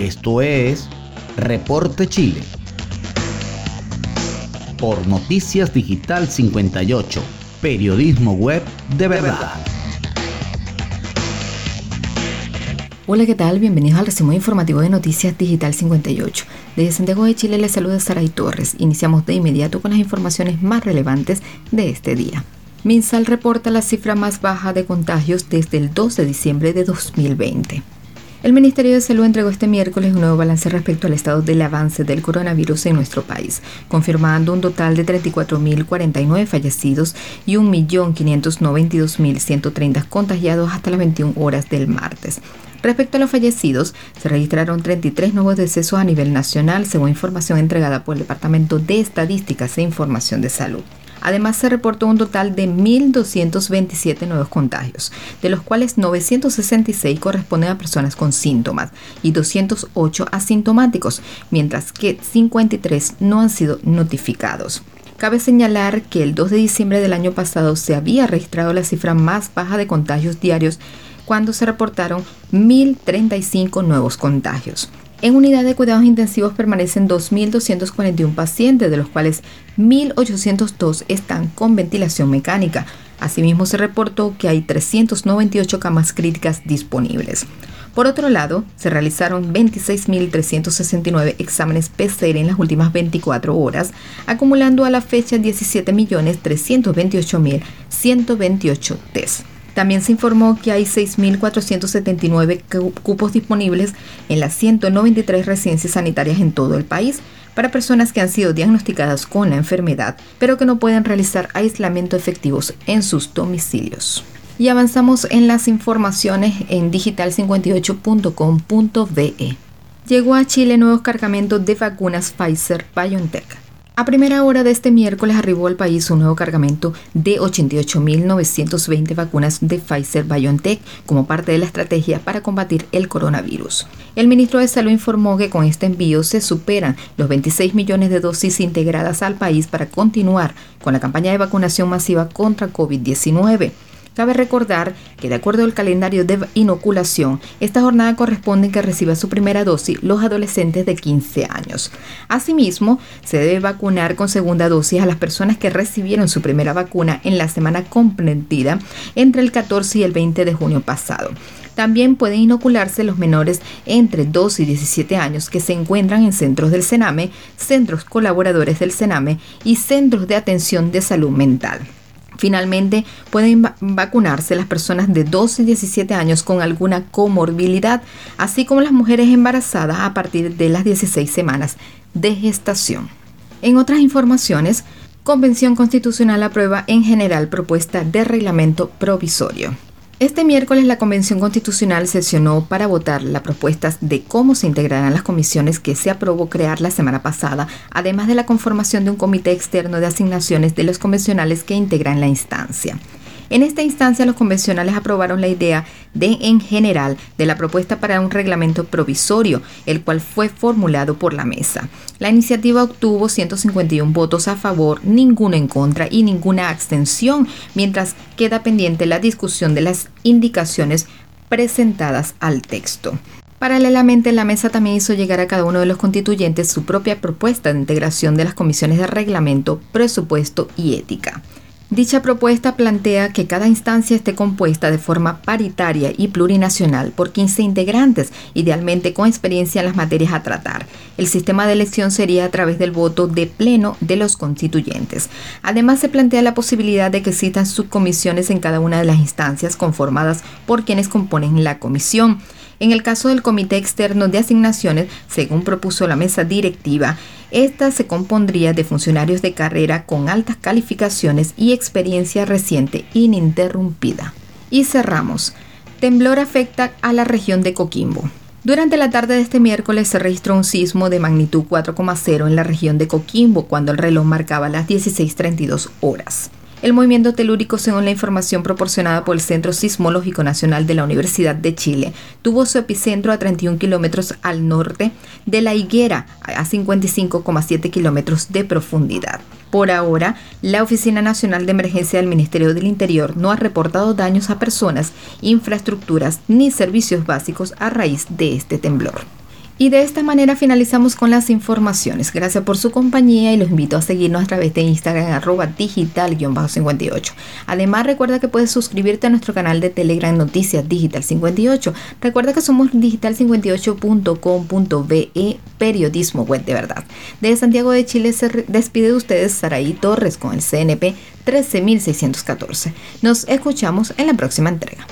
Esto es Reporte Chile. Por Noticias Digital 58, periodismo web de verdad. Hola, ¿qué tal? Bienvenidos al resumen informativo de Noticias Digital 58. Desde Santiago de Chile les saluda Saray Torres. Iniciamos de inmediato con las informaciones más relevantes de este día. Minsal reporta la cifra más baja de contagios desde el 2 de diciembre de 2020. El Ministerio de Salud entregó este miércoles un nuevo balance respecto al estado del avance del coronavirus en nuestro país, confirmando un total de 34.049 fallecidos y 1.592.130 contagiados hasta las 21 horas del martes. Respecto a los fallecidos, se registraron 33 nuevos decesos a nivel nacional, según información entregada por el Departamento de Estadísticas e Información de Salud. Además, se reportó un total de 1.227 nuevos contagios, de los cuales 966 corresponden a personas con síntomas y 208 asintomáticos, mientras que 53 no han sido notificados. Cabe señalar que el 2 de diciembre del año pasado se había registrado la cifra más baja de contagios diarios cuando se reportaron 1.035 nuevos contagios. En unidad de cuidados intensivos permanecen 2.241 pacientes, de los cuales 1.802 están con ventilación mecánica. Asimismo, se reportó que hay 398 camas críticas disponibles. Por otro lado, se realizaron 26.369 exámenes PCR en las últimas 24 horas, acumulando a la fecha 17.328.128 test. También se informó que hay 6.479 cupos disponibles en las 193 residencias sanitarias en todo el país para personas que han sido diagnosticadas con la enfermedad, pero que no pueden realizar aislamiento efectivos en sus domicilios. Y avanzamos en las informaciones en digital58.com.be. Llegó a Chile nuevos cargamentos de vacunas Pfizer BioNTech. A primera hora de este miércoles arribó al país un nuevo cargamento de 88.920 vacunas de Pfizer BioNTech como parte de la estrategia para combatir el coronavirus. El ministro de Salud informó que con este envío se superan los 26 millones de dosis integradas al país para continuar con la campaña de vacunación masiva contra COVID-19. Cabe recordar que de acuerdo al calendario de inoculación, esta jornada corresponde que reciba su primera dosis los adolescentes de 15 años. Asimismo, se debe vacunar con segunda dosis a las personas que recibieron su primera vacuna en la semana comprendida entre el 14 y el 20 de junio pasado. También pueden inocularse los menores entre 2 y 17 años que se encuentran en centros del Sename, centros colaboradores del Sename y centros de atención de salud mental. Finalmente, pueden vacunarse las personas de 12 y 17 años con alguna comorbilidad, así como las mujeres embarazadas a partir de las 16 semanas de gestación. En otras informaciones, Convención Constitucional aprueba en general propuesta de reglamento provisorio. Este miércoles la Convención Constitucional sesionó para votar las propuestas de cómo se integrarán las comisiones que se aprobó crear la semana pasada, además de la conformación de un comité externo de asignaciones de los convencionales que integran la instancia. En esta instancia, los convencionales aprobaron la idea de, en general, de la propuesta para un reglamento provisorio, el cual fue formulado por la mesa. La iniciativa obtuvo 151 votos a favor, ninguno en contra y ninguna abstención, mientras queda pendiente la discusión de las indicaciones presentadas al texto. Paralelamente, la mesa también hizo llegar a cada uno de los constituyentes su propia propuesta de integración de las comisiones de reglamento, presupuesto y ética. Dicha propuesta plantea que cada instancia esté compuesta de forma paritaria y plurinacional por 15 integrantes, idealmente con experiencia en las materias a tratar. El sistema de elección sería a través del voto de pleno de los constituyentes. Además, se plantea la posibilidad de que existan subcomisiones en cada una de las instancias conformadas por quienes componen la comisión. En el caso del Comité Externo de Asignaciones, según propuso la mesa directiva, esta se compondría de funcionarios de carrera con altas calificaciones y experiencia reciente ininterrumpida. Y cerramos. Temblor afecta a la región de Coquimbo. Durante la tarde de este miércoles se registró un sismo de magnitud 4,0 en la región de Coquimbo cuando el reloj marcaba las 16.32 horas. El movimiento telúrico, según la información proporcionada por el Centro Sismológico Nacional de la Universidad de Chile, tuvo su epicentro a 31 kilómetros al norte de la higuera, a 55,7 kilómetros de profundidad. Por ahora, la Oficina Nacional de Emergencia del Ministerio del Interior no ha reportado daños a personas, infraestructuras ni servicios básicos a raíz de este temblor. Y de esta manera finalizamos con las informaciones. Gracias por su compañía y los invito a seguirnos a través de Instagram arroba digital-58. Además recuerda que puedes suscribirte a nuestro canal de Telegram Noticias Digital 58. Recuerda que somos digital58.com.be periodismo web de verdad. De Santiago de Chile se despide de ustedes Saraí Torres con el CNP 13614. Nos escuchamos en la próxima entrega.